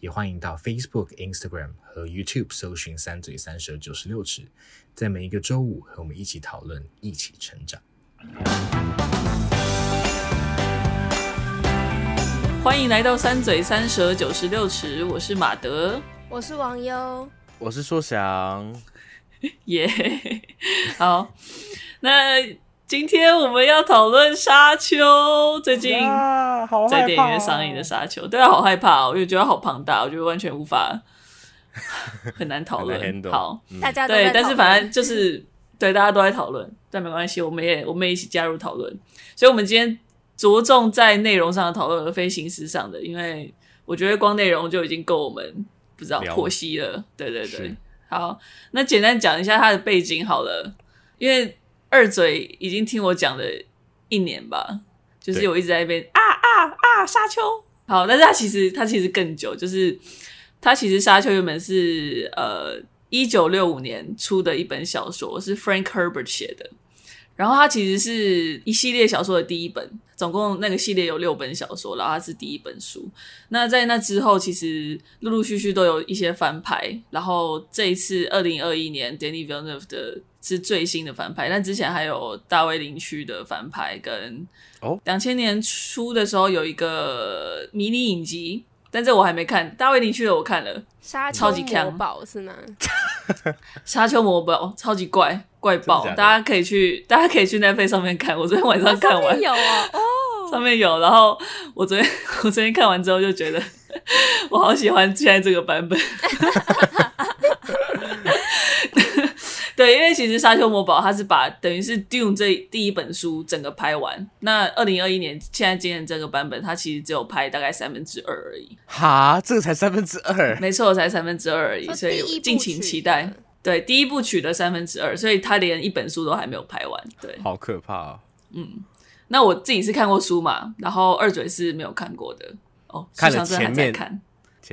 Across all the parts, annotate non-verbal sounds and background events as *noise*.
也欢迎到 Facebook、Instagram 和 YouTube 搜寻“三嘴三舌九十六尺”，在每一个周五和我们一起讨论，一起成长。欢迎来到“三嘴三舌九十六尺”，我是马德，我是王优，我是硕翔，*laughs* 耶，好，那。今天我们要讨论《沙丘》，最近在电影院上映的《沙丘》，对啊，好害怕哦，我就觉得好庞大，我觉得完全无法很难讨论。好，大家对，但是反正就是 *laughs* 对大家都在讨论，但没关系，我们也我们也一起加入讨论。所以，我们今天着重在内容上的讨论，而非形式上的，因为我觉得光内容就已经够我们不知道剖析了。对对对，好，那简单讲一下它的背景好了，因为。二嘴已经听我讲了一年吧，就是我一直在那边啊啊啊沙丘，好，但是他其实他其实更久，就是他其实沙丘原本是呃一九六五年出的一本小说，是 Frank Herbert 写的，然后它其实是一系列小说的第一本，总共那个系列有六本小说，然后它是第一本书。那在那之后，其实陆陆续续都有一些翻拍，然后这一次二零二一年 Danny Villeneuve 的。是最新的翻拍，但之前还有大卫林区的翻拍，跟哦，两千年初的时候有一个迷你影集，但这我还没看。大卫林去的我看了，沙丘魔堡是吗？*laughs* 沙丘魔堡超级怪怪爆，大家可以去，大家可以去 Netflix 上面看。我昨天晚上看完，哦、有哦，哦，*laughs* 上面有。然后我昨天 *laughs* 我昨天看完之后就觉得，我好喜欢现在这个版本。对，因为其实《沙丘魔堡》它是把等于是《Dune》这第一本书整个拍完。那二零二一年现在今年这个版本，它其实只有拍大概三分之二而已。哈，这个才三分之二？没错，才三分之二而已。所以敬请期待。对，第一部曲的三分之二，所以他连一本书都还没有拍完。对，好可怕啊！嗯，那我自己是看过书嘛，然后二嘴是没有看过的。哦，看了前面看。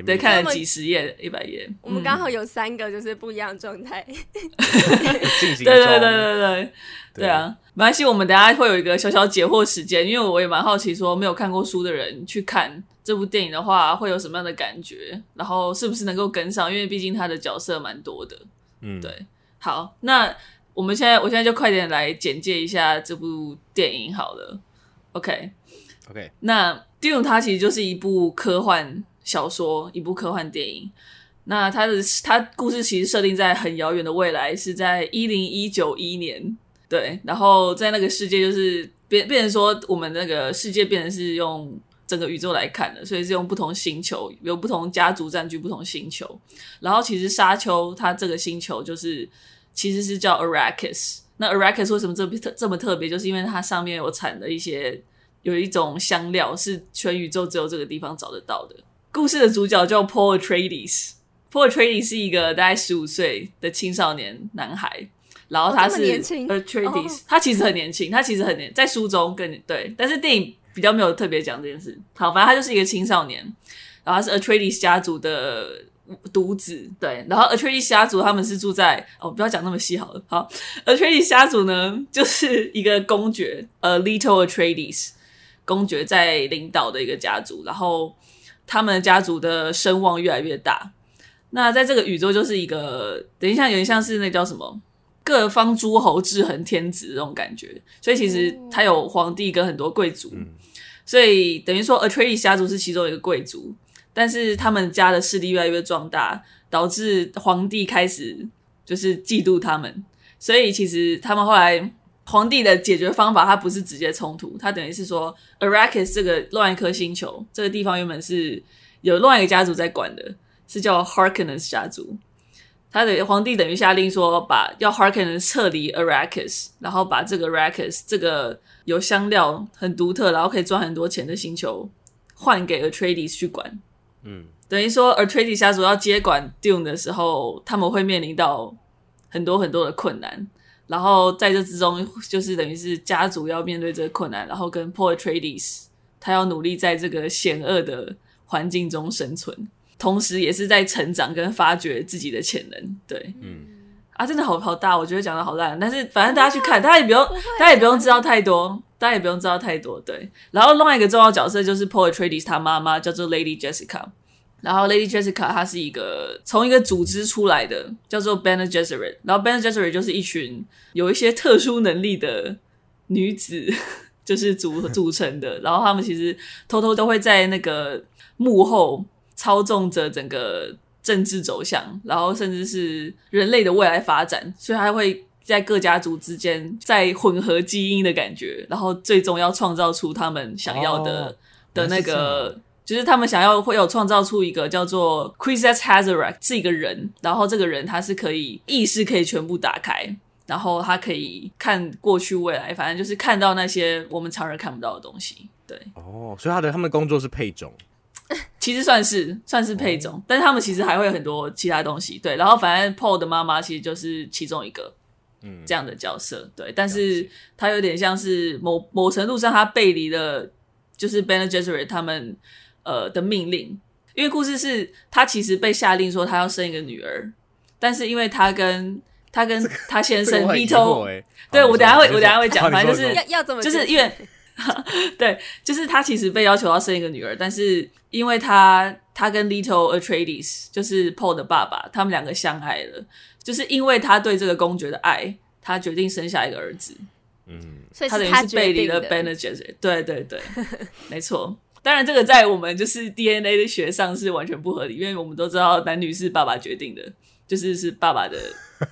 对，看了几十页，一百页。我们刚好有三个，就是不一样的状态。*laughs* 对对对对对，对啊，没关系。我们等下会有一个小小解惑时间，因为我也蛮好奇，说没有看过书的人去看这部电影的话，会有什么样的感觉？然后是不是能够跟上？因为毕竟他的角色蛮多的。嗯，对。好，那我们现在，我现在就快点来简介一下这部电影好了。OK，OK。那《Dune》它其实就是一部科幻。小说，一部科幻电影，那它的它故事其实设定在很遥远的未来，是在一零一九一年，对，然后在那个世界就是变变成说我们那个世界变成是用整个宇宙来看的，所以是用不同星球，有不同家族占据不同星球，然后其实沙丘它这个星球就是其实是叫 Arrakis，那 Arrakis 为什么这么特这么特别，就是因为它上面有产的一些有一种香料是全宇宙只有这个地方找得到的。故事的主角叫 Paul Atreides，Paul Atreides 是一个大概十五岁的青少年男孩，然后他是 Atreides，、哦、他其实很年轻，他其实很年，在书中更对，但是电影比较没有特别讲这件事。好，反正他就是一个青少年，然后他是 Atreides 家族的独子，对，然后 Atreides 家族他们是住在哦，不要讲那么细好了。好，Atreides 家族呢就是一个公爵，呃，Little Atreides 公爵在领导的一个家族，然后。他们家族的声望越来越大，那在这个宇宙就是一个等一下有点像是那叫什么各方诸侯制衡天子这种感觉，所以其实他有皇帝跟很多贵族，所以等于说 Atreides 家族是其中一个贵族，但是他们家的势力越来越壮大，导致皇帝开始就是嫉妒他们，所以其实他们后来。皇帝的解决方法，他不是直接冲突，他等于是说，Arrakis 这个另外一颗星球，这个地方原本是有另外一个家族在管的，是叫 Harkonnens 家族。他的皇帝等于下令说，把要 Harkonnens 撤离 Arrakis，然后把这个 Arrakis 这个有香料很独特，然后可以赚很多钱的星球换给 Atreides 去管。嗯，等于说 Atreides 家族要接管 Dune 的时候，他们会面临到很多很多的困难。然后在这之中，就是等于是家族要面对这个困难，然后跟 Paul Atreides 他要努力在这个险恶的环境中生存，同时也是在成长跟发掘自己的潜能。对，嗯，啊，真的好好大，我觉得讲的好烂，但是反正大家去看，*laughs* 大家也不用，大家也不用知道太多，大家也不用知道太多。对，然后另外一个重要角色就是 Paul Atreides 他妈妈叫做 Lady Jessica。然后，Lady Jessica 她是一个从一个组织出来的，叫做 Bene Gesserit。然后，Bene Gesserit 就是一群有一些特殊能力的女子，*laughs* 就是组 *laughs* 组成的。然后，他们其实偷偷都会在那个幕后操纵着整个政治走向，然后甚至是人类的未来发展。所以，他会在各家族之间在混合基因的感觉，然后最终要创造出他们想要的、哦、的那个。就是他们想要会有创造出一个叫做 Kwisatz Haderach 是一个人，然后这个人他是可以意识可以全部打开，然后他可以看过去未来，反正就是看到那些我们常人看不到的东西。对，哦，所以他的他们的工作是配种，其实算是算是配种，哦，但是他们其实还会有很多其他东西。对，然后反正 Paul 的妈妈其实就是其中一个，嗯，这样的角色。对，但是他有点像是某某程度上他背离了，就是 Bene Gesserit 他们。呃的命令，因为故事是他其实被下令说他要生一个女儿，但是因为他跟他跟他先生欸、对、哦、我等下会我等下会讲，反正就是要要怎么就是因为 *laughs* 对，就是他其实被要求要生一个女儿，但是因为他他跟 Little Atreides 就是 Paul 的爸爸，他们两个相爱了，就是因为他对这个公爵的爱，他决定生下一个儿子，嗯，所以他等于是背离了 Gesserit，对对对，没错。当然，这个在我们就是 DNA 的学上是完全不合理，因为我们都知道男女是爸爸决定的，就是是爸爸的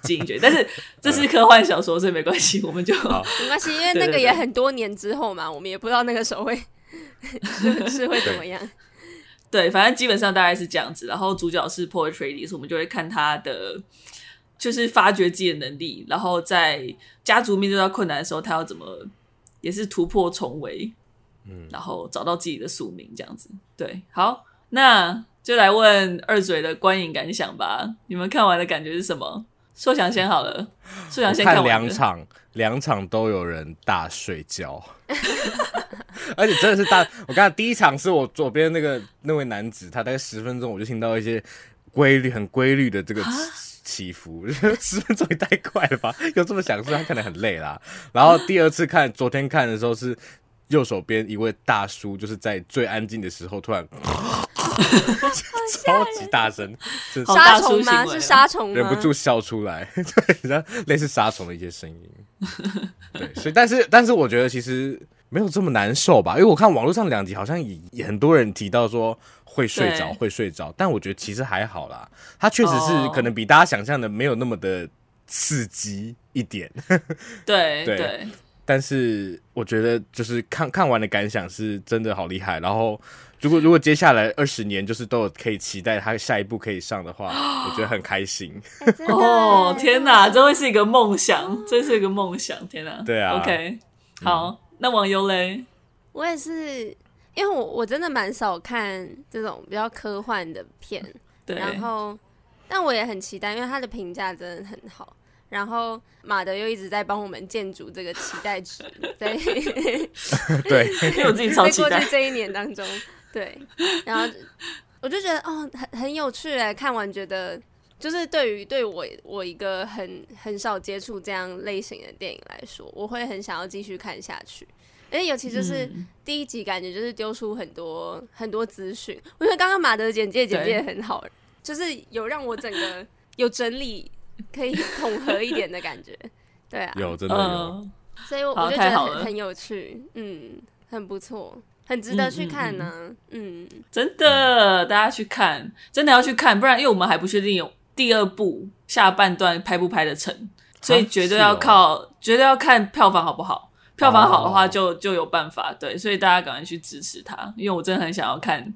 基因决定。*laughs* 但是这是科幻小说，所以没关系，我们就没关系，因为那个也很多年之后嘛，我们也不知道那个时候会是，*laughs* 是会怎么样。对，反正基本上大概是这样子。然后主角是 Paul Atreides，我们就会看他的就是发掘自己的能力，然后在家族面对到困难的时候，他要怎么也是突破重围。嗯，然后找到自己的宿命，这样子。对，好，那就来问二嘴的观影感想吧。你们看完的感觉是什么？硕翔先好了，硕翔先看，看两场，两场都有人大睡觉，*laughs* 而且真的是大。我刚才第一场是我左边那个那位男子，他大概十分钟我就听到一些规律、很规律的这个起伏，*laughs* 十分钟也太快了吧？有这么想说他可能很累啦。然后第二次看，昨天看的时候是。右手边一位大叔，就是在最安静的时候，突然超级大声，杀虫吗？是杀虫，忍不住笑出来，*laughs* 对，然后类似杀虫的一些声音。对，所以但是但是我觉得其实没有这么难受吧，因为我看网络上两集好像也也很多人提到说会睡着会睡着，但我觉得其实还好啦，它确实是可能比大家想象的没有那么的刺激一点。对 *laughs* 对。对但是我觉得，就是看看完的感想是真的好厉害。然后，如果如果接下来二十年就是都有可以期待他下一步可以上的话，*gasps* 我觉得很开心。哦，天哪，这会是一个梦想，这是一个梦想，天哪！对啊，OK，好，嗯、那网友嘞？我也是，因为我我真的蛮少看这种比较科幻的片，对。然后，但我也很期待，因为他的评价真的很好。然后马德又一直在帮我们建筑这个期待值，*laughs* 在对，*laughs* 因为我自己超期待。在过去这一年当中，对，然后我就觉得哦，很很有趣哎，看完觉得就是对于对我我一个很很少接触这样类型的电影来说，我会很想要继续看下去。而且尤其就是第一集，感觉就是丢出很多、嗯、很多资讯。我觉得刚刚马德的简介简介很好，就是有让我整个有整理。*laughs* 可以统合一点的感觉，*laughs* 对啊，有真的有，嗯、所以我我就觉得很很有趣，嗯，很不错，很值得去看呢、啊，嗯，嗯，嗯，真的，大家去看，真的要去看，不然因为我们还不确定有第二部下半段拍不拍得成，所以绝对要靠，哦、绝对要看票房好不好，票房好的话就、哦、就有办法，对，所以大家赶快去支持他，因为我真的很想要看。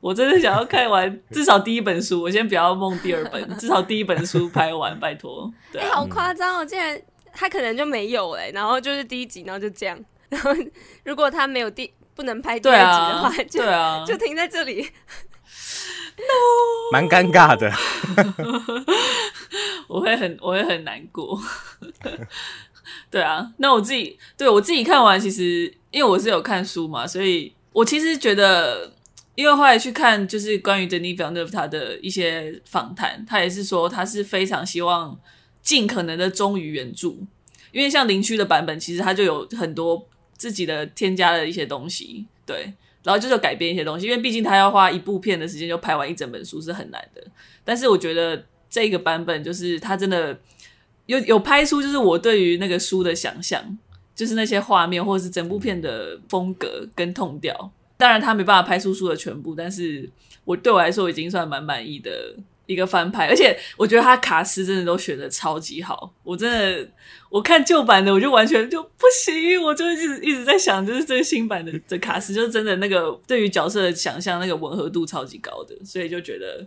我真的想要看完 *laughs* 至少第一本书，我先不要梦第二本，*laughs* 至少第一本书拍完，拜托。对、啊，欸、好夸张哦！竟然他可能就没有哎，然后就是第一集，然后就这样。*laughs* 然后如果他没有第不能拍第二集的话，对啊、就对啊，就停在这里。蛮尴尬的。我会很我会很难过。对啊，那我自己对我自己看完，其实因为我是有看书嘛，所以我其实觉得，因为后来去看就是关于 Denis Villeneuve 他的一些访谈，他也是说他是非常希望尽可能的忠于原著，因为像林区的版本，其实他就有很多自己的添加的一些东西，对，然后就是改编一些东西，因为毕竟他要花一部片的时间就拍完一整本书是很难的，但是我觉得这个版本就是他真的。有有拍出就是我对于那个书的想象，就是那些画面或者是整部片的风格跟痛调。当然他没办法拍出书的全部，但是我对我来说已经算蛮满意的一个翻拍。而且我觉得他卡司真的都选的超级好，我真的我看旧版的我就完全就不行，我就一直一直在想，就是这个新版的的卡司就是真的那个对于角色的想象那个吻合度超级高的，所以就觉得。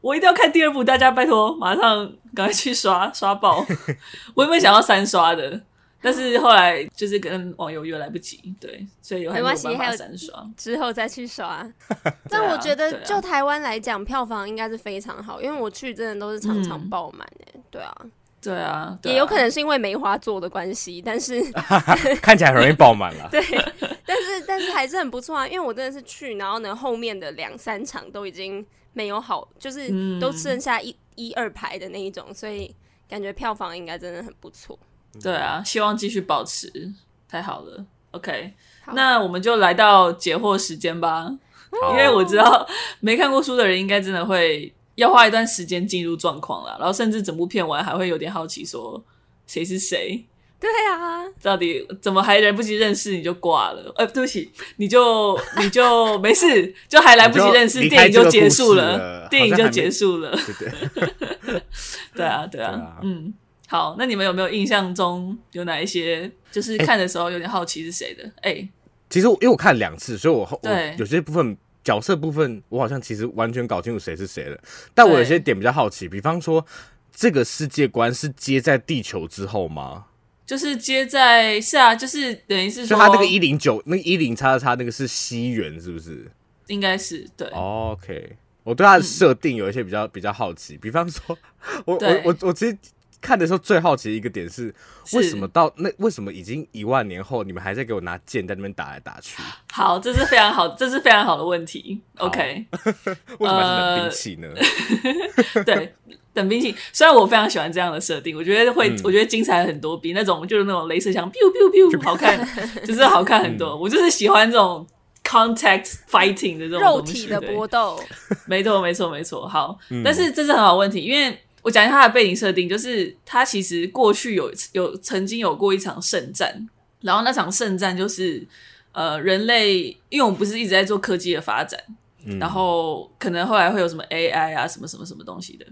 我一定要看第二部，大家拜托马上赶快去刷刷爆！我有没有想要三刷的？但是后来就是跟网友约来不及，对，所以还没有办法三刷，之后再去刷。*laughs* 但我觉得就台湾来讲，票房应该是非常好，因为我去真的都是场场爆满诶。对啊，对啊，也有可能是因为梅花座的关系，但是 *laughs* 看起来很容易爆满了。*laughs* 对，但是但是还是很不错啊，因为我真的是去，然后呢后面的两三场都已经。没有好，就是都剩下一、嗯、一二排的那一种，所以感觉票房应该真的很不错。对啊，希望继续保持，太好了。OK，那我们就来到解惑时间吧，因为我知道 *laughs* 没看过书的人应该真的会要花一段时间进入状况了，然后甚至整部片完还会有点好奇，说谁是谁。对啊，到底怎么还来不及认识你就挂了？呃，对不起，你就你就 *laughs* 没事，就还来不及认识，电影就结束了，了电影就结束了。对对，*laughs* 对啊，对啊，嗯，好，那你们有没有印象中有哪一些，就是看的时候有点好奇是谁的？哎、欸，其实因为我看了两次，所以我对我有些部分角色部分，我好像其实完全搞清楚谁是谁了。但我有些点比较好奇，比方说这个世界观是接在地球之后吗？就是接在是啊，就是等于是说，他那个一零九，那个一零叉叉那个是西元，是不是？应该是对。OK，我对他的设定有一些比较、嗯、比较好奇，比方说，我我我我其实看的时候最好奇的一个点是，为什么到那为什么已经一万年后，你们还在给我拿剑在那边打来打去？好，这是非常好，这是非常好的问题。OK，*laughs* 为什么是冷兵器呢？呃、*laughs* 对。等兵器，虽然我非常喜欢这样的设定，我觉得会，嗯、我觉得精彩很多，比那种就是那种镭射枪，biu biu biu，*laughs* 好看，就是好看很多。嗯、我就是喜欢这种 contact fighting 的这种肉体的搏斗。没错，没错，没错。好，嗯、但是这是很好问题，因为我讲一下它的背景设定，就是它其实过去有有曾经有过一场圣战，然后那场圣战就是呃人类，因为我们不是一直在做科技的发展，嗯、然后可能后来会有什么 AI 啊，什么什么什么东西的。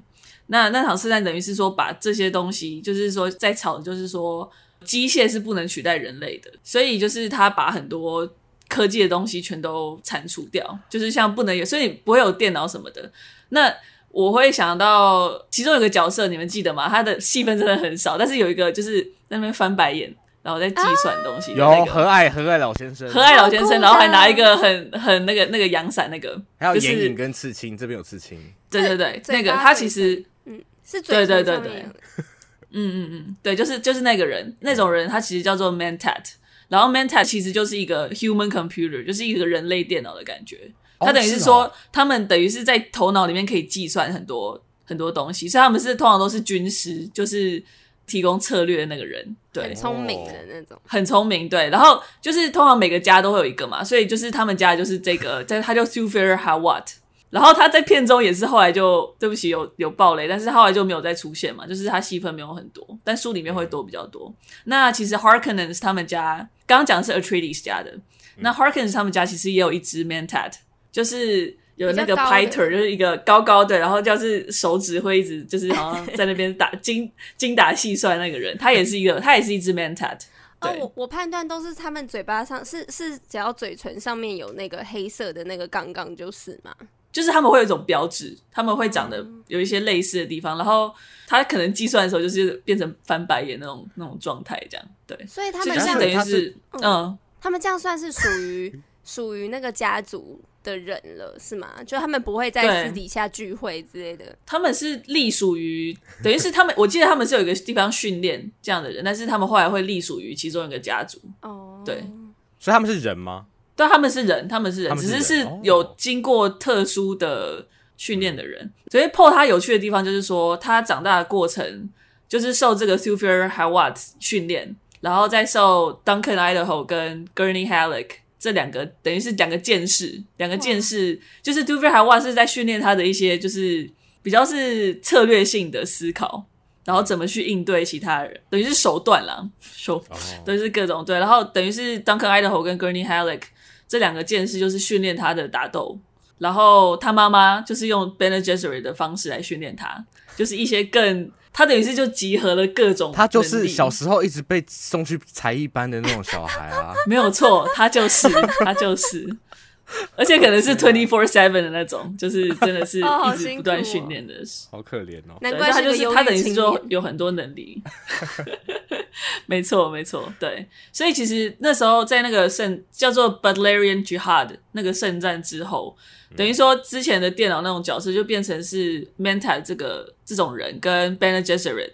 那那场圣战等于是说，把这些东西，就是说在吵，就是说机械是不能取代人类的，所以就是他把很多科技的东西全都铲除掉，就是像不能有，所以不会有电脑什么的。那我会想到其中有个角色，你们记得吗？他的戏份真的很少，但是有一个就是在那边翻白眼。然后在计算东西，有和蔼和蔼老先生，和蔼老先生，然后还拿一个很很那个那个阳伞那个，还有眼影跟刺青，这边有刺青，对对对，那个他其实嗯是对对对对，嗯嗯嗯，对，就是就是那个人那种人，他其实叫做 Man TAT，然后 Man TAT 其实就是一个 human computer，就是一个人类电脑的感觉，他等于是说他们等于是在头脑里面可以计算很多很多东西，所以他们是通常都是军师，就是。提供策略的那个人，对，很聪明的那种，很聪明，对。然后就是通常每个家都会有一个嘛，所以就是他们家就是这个，在 *laughs* 他叫 Hawat。然后他在片中也是后来就对不起有有暴雷，但是后来就没有再出现嘛，就是他戏份没有很多，但书里面会多比较多。那其实 Harkonnen 是他们家，刚刚讲的是 Atreides 家的，那 Harkonnen 他们家其实也有一只 Mentat，就是。有那个 Piter 就是一个高高的，然后就是手指会一直就是好像在那边打 *laughs* 精精打细算那个人，他也是一个，他也是一只 Mantat。哦，我我判断都是他们嘴巴上是是只要嘴唇上面有那个黑色的那个杠杠就是嘛，就是他们会有一种标志，他们会长得有一些类似的地方，然后他可能计算的时候就是变成翻白眼那种那种状态这样，对，所以他们这样等于是嗯，他们这样算是属于属于那个家族。的人了，是吗？就他们不会在私底下聚会之类的。他们是隶属于，等于是他们，我记得他们是有一个地方训练这样的人，但是他们后来会隶属于其中一个家族。哦，对，所以他们是人吗？对，他们是人，他们是人，是人只是是有经过特殊的训练的人。哦、所以 Paul 他有趣的地方就是说，他长大的过程就是受这个 Thufir Hawat 训练，然后再受 Duncan Idaho 跟 Gurney Halleck。这两个等于是两个剑士，两个剑士、嗯、就是 Thufir Hawat 是在训练他的一些就是比较是策略性的思考，然后怎么去应对其他人，等于是手段啦，手、哦、等于是各种对，然后等于是 Duncan Idaho 跟 Gurney Halleck 这两个剑士就是训练他的打斗，然后他妈妈就是用 Bene Gesserit 的方式来训练他，就是一些更。他等于是就集合了各种，他就是小时候一直被送去才艺班的那种小孩啊，*laughs* 没有错，他就是他就是，而且可能是 twenty four seven 的那种，就是真的是一直不断训练的，好可怜哦。难怪他就是他等于是说有很多能力，*laughs* 没错没错，对，所以其实那时候在那个圣叫做 Butlerian Jihad 那个圣战之后。等于说，之前的电脑那种角色就变成是 Mentat 这个这种人，跟 Bene Gesserit，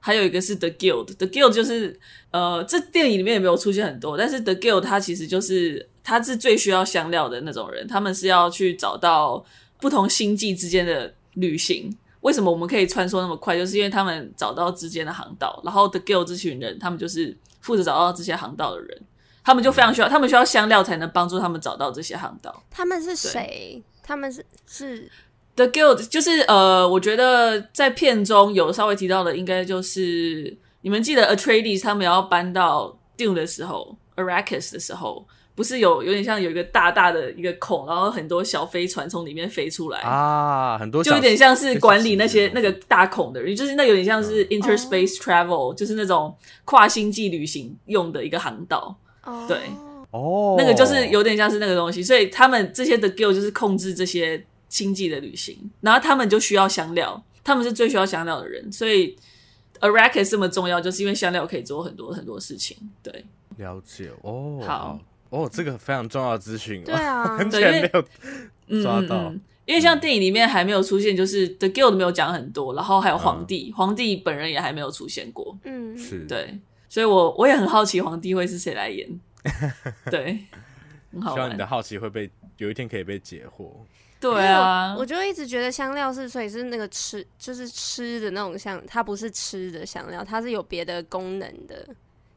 还有一个是 The Guild。The Guild 就是呃，这电影里面也没有出现很多，但是 The Guild 它其实就是它是最需要香料的那种人，他们是要去找到不同星际之间的旅行。为什么我们可以穿梭那么快？就是因为他们找到之间的航道，然后 The Guild 这群人，他们就是负责找到这些航道的人。他们就非常需要，他们需要香料才能帮助他们找到这些航道。他们是谁？他们是是 The Guild，就是呃，我觉得在片中有稍微提到的，应该就是你们记得 Atreides 他们要搬到 Dune 的时候，Arrakis 的时候，不是有有点像有一个大大的一个孔，然后很多小飞船从里面飞出来。啊，很多就有点像是管理那些那个大孔的人，就是那有点像是 Interspace Travel，、嗯、就是那种跨星际旅行用的一个航道。对，哦，那个就是有点像是那个东西，所以他们这些的 Guild 就是控制这些星际的旅行，然后他们就需要香料，他们是最需要香料的人，所以 Arrakis 这么重要，就是因为香料可以做很多很多事情。对，了解。哦，好哦，这个非常重要的资讯，对啊，*laughs* 完全没有抓到，嗯嗯嗯，因为像电影里面还没有出现，就是 The Guild 没有讲很多，然后还有皇帝，嗯，皇帝本人也还没有出现过，嗯，是对。所以我，我我也很好奇皇帝会是谁来演，*laughs* 对，很好。希望你的好奇会被有一天可以被解惑。对啊，我，我就一直觉得香料是，所以是那个吃，就是吃的那种香，它不是吃的香料，它是有别的功能的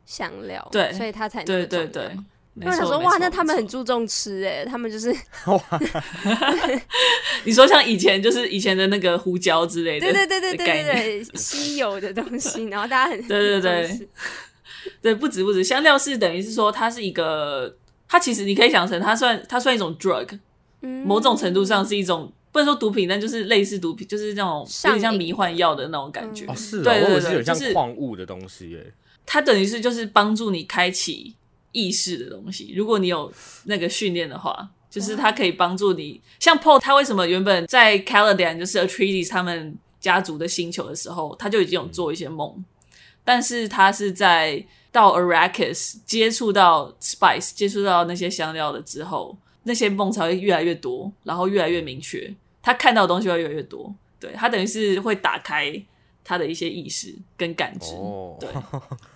香料，对，所以它才对对对。我想说，哇，那他们很注重吃哎，他们就是哇，*laughs* *laughs* 你说像以前就是以前的那个胡椒之类的，对对对对对对对，稀有的东西，然后大家很对 *laughs* 对对。对，不止不止，香料是等于是说，它是一个，它其实你可以想成，它算它算一种 drug，嗯，某种程度上是一种，不能说毒品，但就是类似毒品，就是那种有点像迷幻药的那种感觉。哦，是，对对对，是有像矿物的东西耶。它等于是就是帮助你开启意识的东西。如果你有那个训练的话，就是它可以帮助你。像 Paul，他为什么原本在 Caladan 就是 Atreides 他们家族的星球的时候，他就已经有做一些梦。但是他是在到 Arrakis 接触到 spice 接触到那些香料了之后，那些梦才会越来越多，然后越来越明确。他看到的东西会越来越多，对，他等于是会打开他的一些意识跟感知，哦、对，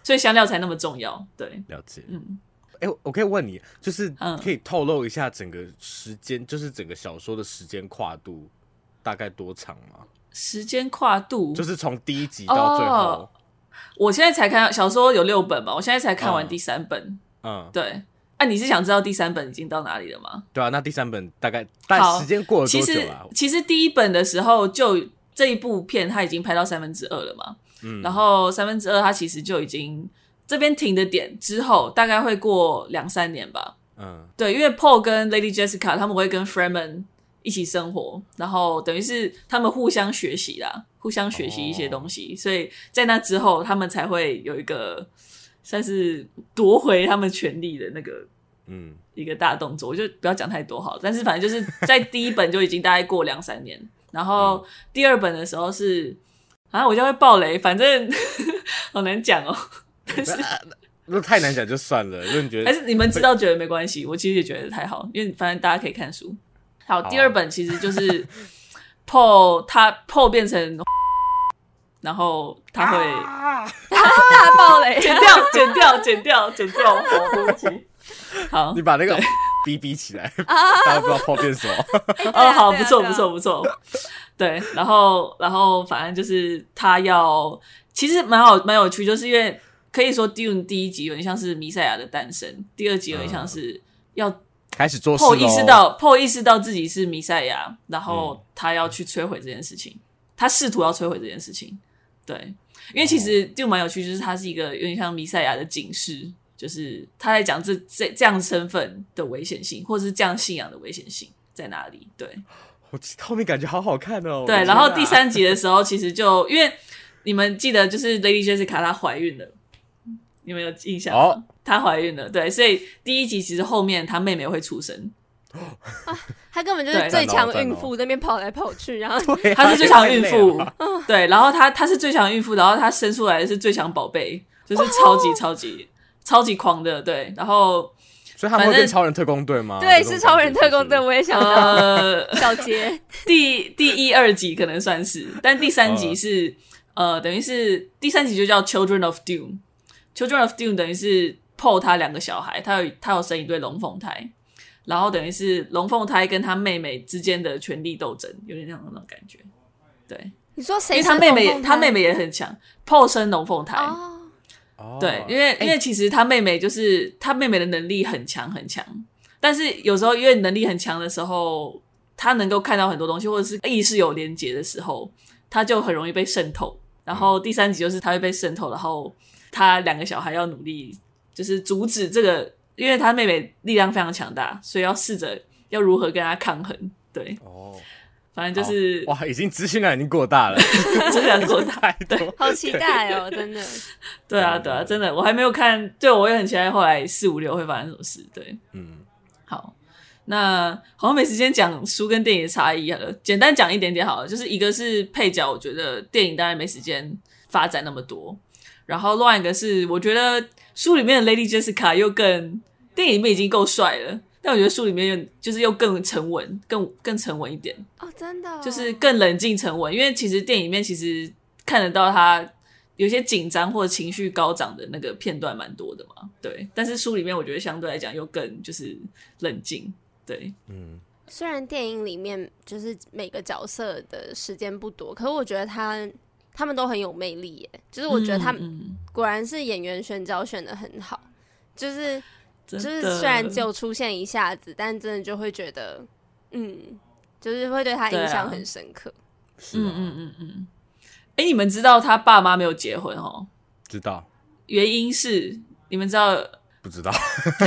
所以香料才那么重要。对，了解。嗯，哎、欸，我可以问你，就是可以透露一下整个时间，就是整个小说的时间跨度大概多长吗？时间跨度就是从第一集到最后。哦我现在才看小说有六本嘛，我现在才看完第三本。嗯，对。啊，你是想知道第三本已经到哪里了吗？对啊，那第三本大概但时间过了多久啊？其实，其实第一本的时候就这一部片它已经拍到三分之二了嘛。嗯，然后三分之二它其实就已经这边停的点之后，大概会过两三年吧。嗯，对，因为 Paul 跟 Lady Jessica 他们会跟 Freeman 一起生活，然后等于是他们互相学习啦。互相学习一些东西，哦，所以在那之后，他们才会有一个算是夺回他们权利的那个，嗯，一个大动作。我就不要讲太多好了，但是反正就是在第一本就已经大概过两三年，然后第二本的时候是啊，我就会爆雷，反正 *laughs* 好难讲哦。*laughs* 但是如果太难讲就算了，如果你觉得还是你们知道觉得没关系，我其实也觉得太好，因为反正大家可以看书。好，第二本其实就是 *laughs* Paul，他 Paul 变成，然后他会、啊、大爆雷，剪掉，剪掉，剪掉，剪掉。好，你把那个逼逼起来，*laughs* 大家不知道 Paul 变什么。*laughs* 哦，好，不错，不错，不错。对，然后，然后，反正就是他要，其实蛮好，蛮有趣，就是因为可以说 Dune 第一集有点像是弥赛亚的诞生，第二集有点像是要开始做事。Paul 意识到，Paul 意识到自己是弥赛亚，然后他要去摧毁这件事情，他试图要摧毁这件事情。对，因为其实 Dune 蛮有趣，就是他是一个有点像弥赛亚的警示，就是他在讲这这这样身份的危险性，或者是这样信仰的危险性在哪里？对。我后面感觉好好看哦。对，然后第三集的时候，其实就因为你们记得，就是 Lady Jessica 她怀孕了，你们有印象吗？哦、她怀孕了，对，所以第一集其实后面她妹妹会出生。啊，她根本就是最强孕妇，那边跑来跑去，然后 *laughs* 她是最强孕妇，*laughs* 对，然后她她是最强孕妇，然后她生出来的是最强宝贝，就是超级超级超级狂的，对，然后。所以他们会变超人特工队吗？对，是超人特工队。我也想到呃，小杰 *laughs* 第第一二集可能算是，但第三集是呃，呃，等于是第三集就叫 Children of Doom。Children of Doom 等于是 Paul 他两个小孩，他有他有生一对龙凤胎，然后等于是龙凤胎跟他妹妹之间的权力斗争，有点像那种感觉。对，你说谁？因为他妹妹，他妹妹也很强，Paul 生龙凤胎。Oh. 对，因为因为其实他妹妹就是他妹妹的能力很强很强，但是有时候因为能力很强的时候，他能够看到很多东西，或者是意识有连结的时候，他就很容易被渗透。然后第三集就是他会被渗透，然后他两个小孩要努力就是阻止这个，因为他妹妹力量非常强大，所以要试着要如何跟他抗衡。对，哦。反正就是哇，已经资讯量已经过大了，*laughs* 资讯量过大，*laughs* 对，好期待哦，真的。*laughs* 对啊，对啊，真的，我还没有看，对，我也很期待后来四五六会发生什么事。对，嗯，好，那好像没时间讲书跟电影的差异了，简单讲一点点好了。就是一个是配角，我觉得电影当然没时间发展那么多，然后另外一个是我觉得书里面的 Lady Jessica 又更电影里面已经够帅了。但我觉得书里面又就是又更沉稳，更更沉稳一点哦，真的，哦，就是更冷静沉稳。因为其实电影里面其实看得到他有些紧张或者情绪高涨的那个片段蛮多的嘛，对。但是书里面我觉得相对来讲又更就是冷静，对，嗯。虽然电影里面就是每个角色的时间不多，可是我觉得他他们都很有魅力耶。就是我觉得他们果然是演员选角选的很好，就是。就是虽然只有出现一下子，但真的就会觉得，嗯，就是会对他印象很深刻。嗯嗯嗯嗯。哎、欸，你们知道他爸妈没有结婚哦？知道。原因是你们知道？不知道。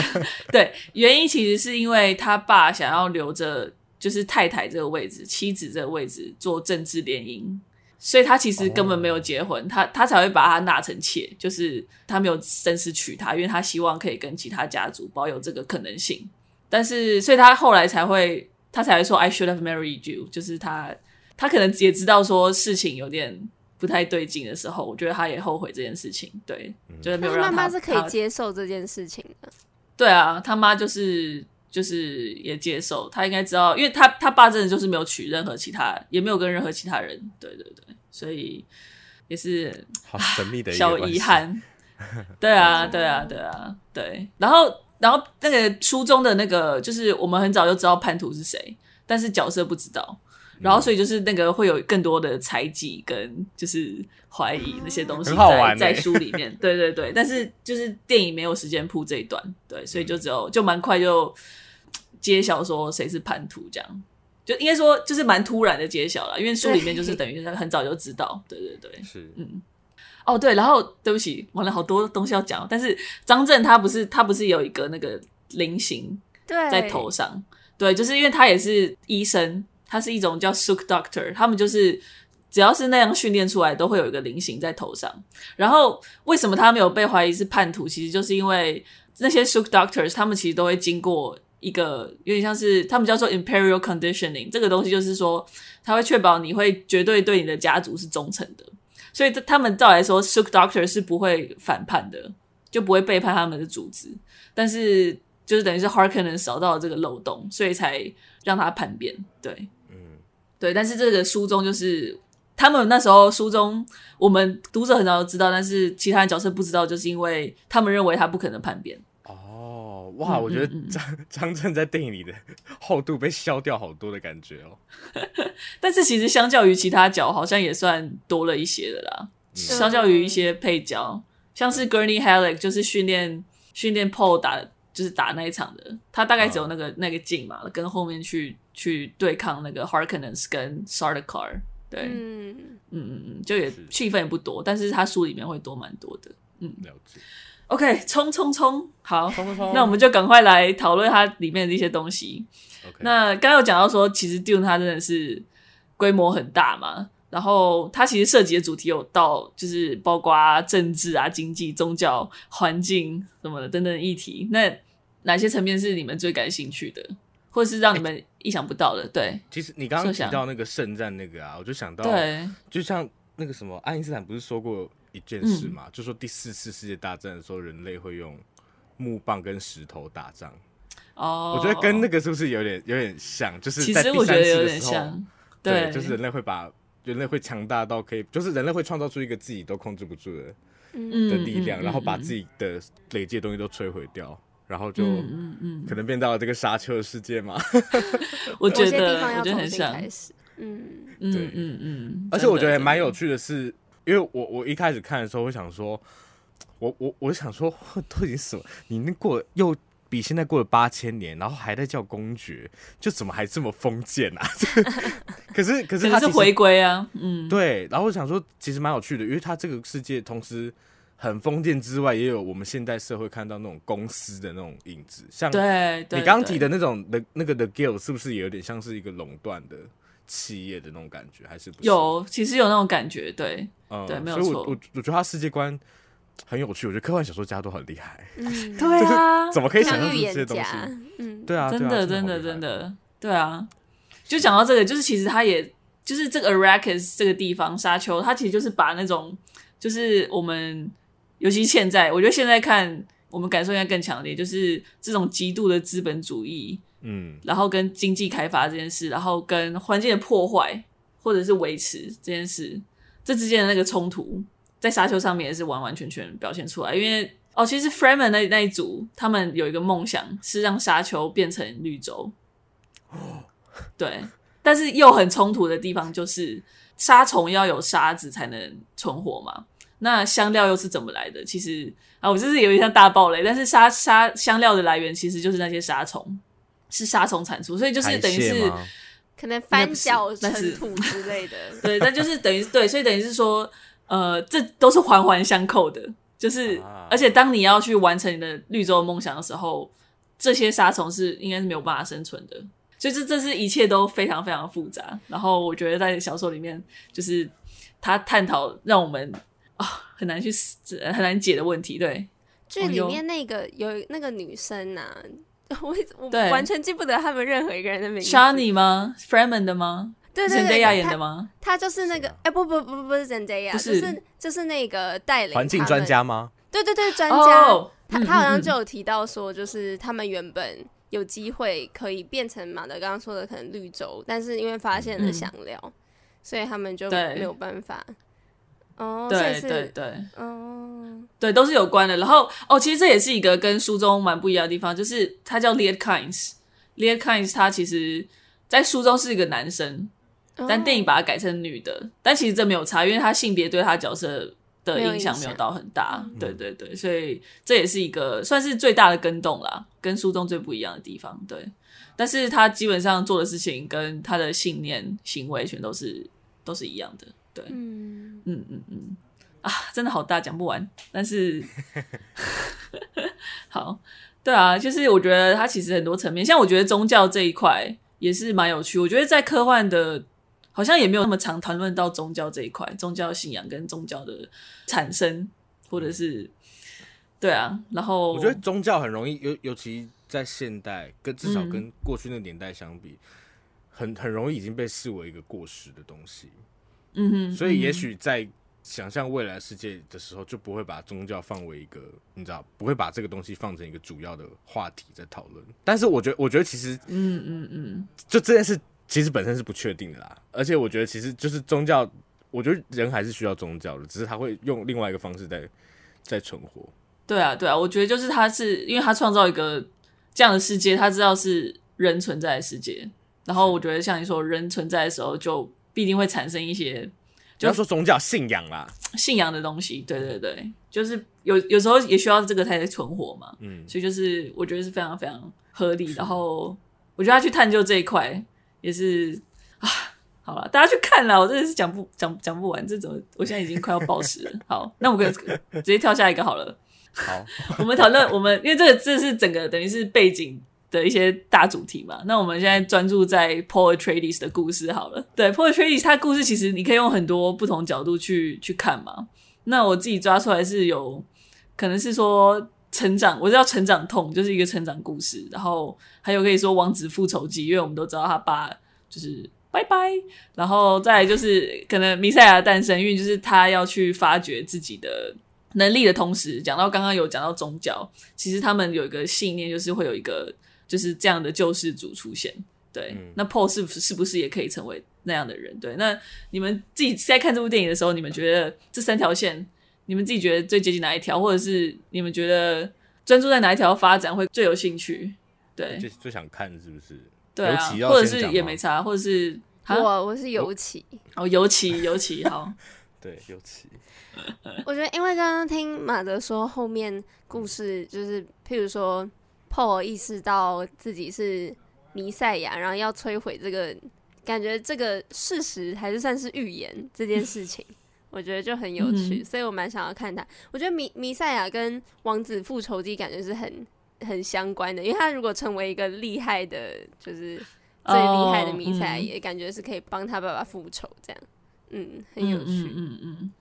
*laughs* 对，原因其实是因为他爸想要留着，就是太太这个位置，妻子这个位置做政治联姻。所以他其实根本没有结婚，oh. 他他才会把他纳成妾，就是他没有正式娶她，因为他希望可以跟其他家族保有这个可能性。但是，所以他后来才会，他才会说 I should have married you，就是他他可能也知道说事情有点不太对劲的时候，我觉得他也后悔这件事情。对，就是没有让他妈妈是可以接受这件事情的。对啊，他妈就是。就是也接受，他应该知道，因为他他爸真的就是没有娶任何其他，也没有跟任何其他人，对对对，所以也是好神秘的一小遗憾。对啊，对啊，对啊，对。然后，然后那个书中的那个，就是我们很早就知道叛徒是谁，但是角色不知道。然后，所以就是那个会有更多的猜忌跟就是怀疑那些东西在在书里面。对对对，但是就是电影没有时间铺这一段，对，所以就只有就蛮快就。揭晓说谁是叛徒，这样就应该说就是蛮突然的揭晓了，因为书里面就是等于他很早就知道，对对对，是嗯，哦对，然后对不起，完了好多东西要讲，但是张震他不是他不是有一个那个菱形在头上，对，对，就是因为他也是医生，他是一种叫 Suk Doctor，他们就是只要是那样训练出来，都会有一个菱形在头上。然后为什么他没有被怀疑是叛徒？其实就是因为那些 Suk Doctors 他们其实都会经过。一个有点像是他们叫做 imperial conditioning，这个东西就是说，他会确保你会绝对对你的家族是忠诚的，所以他们照来说，Sook Doctor 是不会反叛的，就不会背叛他们的组织。但是就是等于是 Harkonnen 扫到了这个漏洞，所以才让他叛变。对，嗯，对。但是这个书中就是他们那时候书中，我们读者很早就知道，但是其他的角色不知道，就是因为他们认为他不可能叛变。哦，哇，我觉得张 *laughs* 张震在电影里的厚度被削掉好多的感觉哦。*laughs* 但是其实相较于其他角，好像也算多了一些的啦。嗯、相较于一些配角，像是 Gurney Halleck 就是训练训练 Paul 打，就是打那一场的，他大概只有那个、哦、那个劲嘛，跟后面去去对抗那个 Harkonnens 跟 Sardaukar，对，嗯。嗯嗯嗯，就也戏份也不多，但是他书里面会多蛮多的，嗯，了解。OK，冲冲冲，好，冲冲冲那我们就赶快来讨论它里面的一些东西。Okay. 那刚刚有讲到说，其实 Dune 它真的是规模很大嘛，然后它其实涉及的主题有到，就是包括政治啊、经济、宗教、环境什么的等等议题。那哪些层面是你们最感兴趣的，或者是让你们意想不到的？欸、对，其实你刚刚提到那个圣战那个啊，我就想到，对，就像那个什么，爱因斯坦不是说过？一件事嘛，嗯、就说第四次世界大战的时候，人类会用木棒跟石头打仗。哦，我觉得跟那个是不是有点有点像？就是在第三次的时候，对，就是人类会把人类会强大到可以，就是人类会创造出一个自己都控制不住的的力量，然后把自己的累积的东西都摧毁掉，然后就可能变到了这个沙丘的世界嘛。*laughs* 我觉得我觉得很像，嗯，对，嗯嗯，而且我觉得蛮有趣的是。因为我我一开始看的时候，我想说，*tsk* 我我我想说，*laughs* 都已经死了，你那过又比现在过了八千年，然后还在叫公爵，就怎么还这么封建啊？*laughs* 可是可是他是回归啊，嗯，对。然后我想说，其实蛮有趣的，因为他这个世界同时很封建之外，也有我们现代社会看到那种公司的那种影子，像对你刚提的那种的那个的 Guild 是不是也有点像是一个垄断的？企业的那种感觉还是不是有，其实有那种感觉，对，嗯，对，没有错。我我我觉得他世界观很有趣，我觉得科幻小说家都很厉害，嗯，*laughs* 对啊，怎么可以想象出这些东西？嗯，对啊，真的，真的，真的，对啊。就讲到这个，就是其实他也就是这个 Arrakis 这个地方沙丘，他其实就是把那种就是我们，尤其现在，我觉得现在看我们感受应该更强烈，就是这种极度的资本主义。嗯，然后跟经济开发这件事，然后跟环境的破坏或者是维持这件事，这之间的那个冲突，在沙丘上面也是完完全全表现出来。因为哦，其实 Freeman 那那一组，他们有一个梦想是让沙丘变成绿洲。哦，对，但是又很冲突的地方就是沙虫要有沙子才能存活嘛，那香料又是怎么来的？其实啊，我就是有点像大爆雷，但是沙沙香料的来源其实就是那些沙虫。是杀虫产出，所以就是等于是可能翻搅尘土 *laughs* 之类的。对，那就是等于对，所以等于是说，呃，这都是环环相扣的。就是，啊、而且当你要去完成你的绿洲梦想的时候，这些杀虫是应该是没有办法生存的。所以这这是一切都非常非常复杂。然后我觉得在小说里面，就是他探讨让我们啊、哦、很难去很难解的问题。对，剧里面那个有那个女生啊。*laughs* 我我完全记不得他们任何一个人的名字。Shani 吗？Fremen 的吗？对对对，Zendaya 演的吗？他就是那个，哎不不不不是 Zendaya，就是就是那个带领环境专家吗？对对对，专家。他他好像就有提到说，就是他们原本有机会可以变成马德刚刚说的可能绿洲，但是因为发现了香料，所以他们就没有办法。哦，对对对，哦，对，都是有关的。然后哦，其实这也是一个跟书中蛮不一样的地方，就是他叫 Liet Kynes，Liet Kynes 他其实在书中是一个男生，但电影把他改成女的，哦、但其实这没有差，因为他性别对他角色的影响没有到很大。对对对，所以这也是一个算是最大的跟动啦，跟书中最不一样的地方。对，但是他基本上做的事情跟他的信念、行为全都是都是一样的。对，嗯嗯嗯嗯，啊，真的好大，讲不完。但是，*laughs* 好，对啊，就是我觉得它其实很多层面，像我觉得宗教这一块也是蛮有趣。我觉得在科幻的，好像也没有那么常谈论到宗教这一块，宗教信仰跟宗教的产生，或者是，对啊。然后我觉得宗教很容易，尤尤其在现代，跟至少跟过去那年代相比，嗯、很很容易已经被视为一个过时的东西。嗯哼，所以也许在想象未来世界的时候，就不会把宗教放为一个，你知道，不会把这个东西放成一个主要的话题在讨论。但是我觉得，我觉得其实，嗯嗯嗯，就这件事其实本身是不确定的啦。而且我觉得，其实就是宗教，我觉得人还是需要宗教的，只是他会用另外一个方式在在存活。对啊，对啊，我觉得就是他是因为他创造一个这样的世界，他知道是人存在的世界。然后我觉得像你说，人存在的时候，就必定会产生一些。不要说宗教信仰啦，信仰的东西，对对对，就是有有时候也需要这个才能存活嘛。嗯，所以就是我觉得是非常非常合理。然后我觉得他去探究这一块也是啊，好了，大家去看了，我真的是讲不讲讲不完，这怎么我现在已经快要暴食了。*laughs* 好，那我们直接跳下一个好了。好，*laughs* 我们讨论我们因为这个这是整个等于是背景。的一些大主题嘛，那我们现在专注在 Paul Atreides 的故事好了。对，Paul Atreides 他故事其实你可以用很多不同角度去去看嘛。那我自己抓出来是有可能是说成长，我知道成长痛就是一个成长故事，然后还有可以说王子复仇记，因为我们都知道他爸就是拜拜，然后再来就是可能弥赛亚诞生，因为就是他要去发掘自己的能力的同时，讲到刚刚有讲到宗教，其实他们有一个信念，就是会有一个。就是这样的救世主出现，对，嗯、那 Paul 是不是是不是也可以成为那样的人？对，那你们自己在看这部电影的时候，你们觉得这三条线，你们自己觉得最接近哪一条，或者是你们觉得专注在哪一条发展会最有兴趣？对，最最想看是不是？对啊，或者是也没差，或者是我我是尤其哦，尤其尤其好，*laughs* 对，尤其。我觉得，因为刚刚听马德说后面故事，就是譬如说。Paul 意识到自己是弥赛亚，然后要摧毁这个，感觉这个事实还是算是预言这件事情，我觉得就很有趣，嗯、所以我蛮想要看他。我觉得弥弥赛亚跟王子复仇记感觉是很很相关的，因为他如果成为一个厉害的，就是最厉害的弥赛亚，也感觉是可以帮他爸爸复仇，这样，嗯，很有趣，嗯嗯。嗯嗯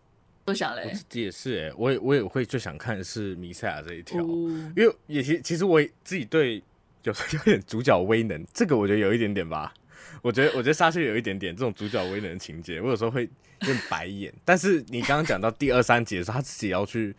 我想嘞，我自己也是哎，我也我也会最想看的是弥赛亚这一条，因为也其其实我自己对有 *laughs* 有点主角威能，这个我觉得有一点点吧。我觉得我觉得沙宣有一点点这种主角威能的情节，我有时候会有点白眼。但是你刚刚讲到第二三集的时候，他自己要去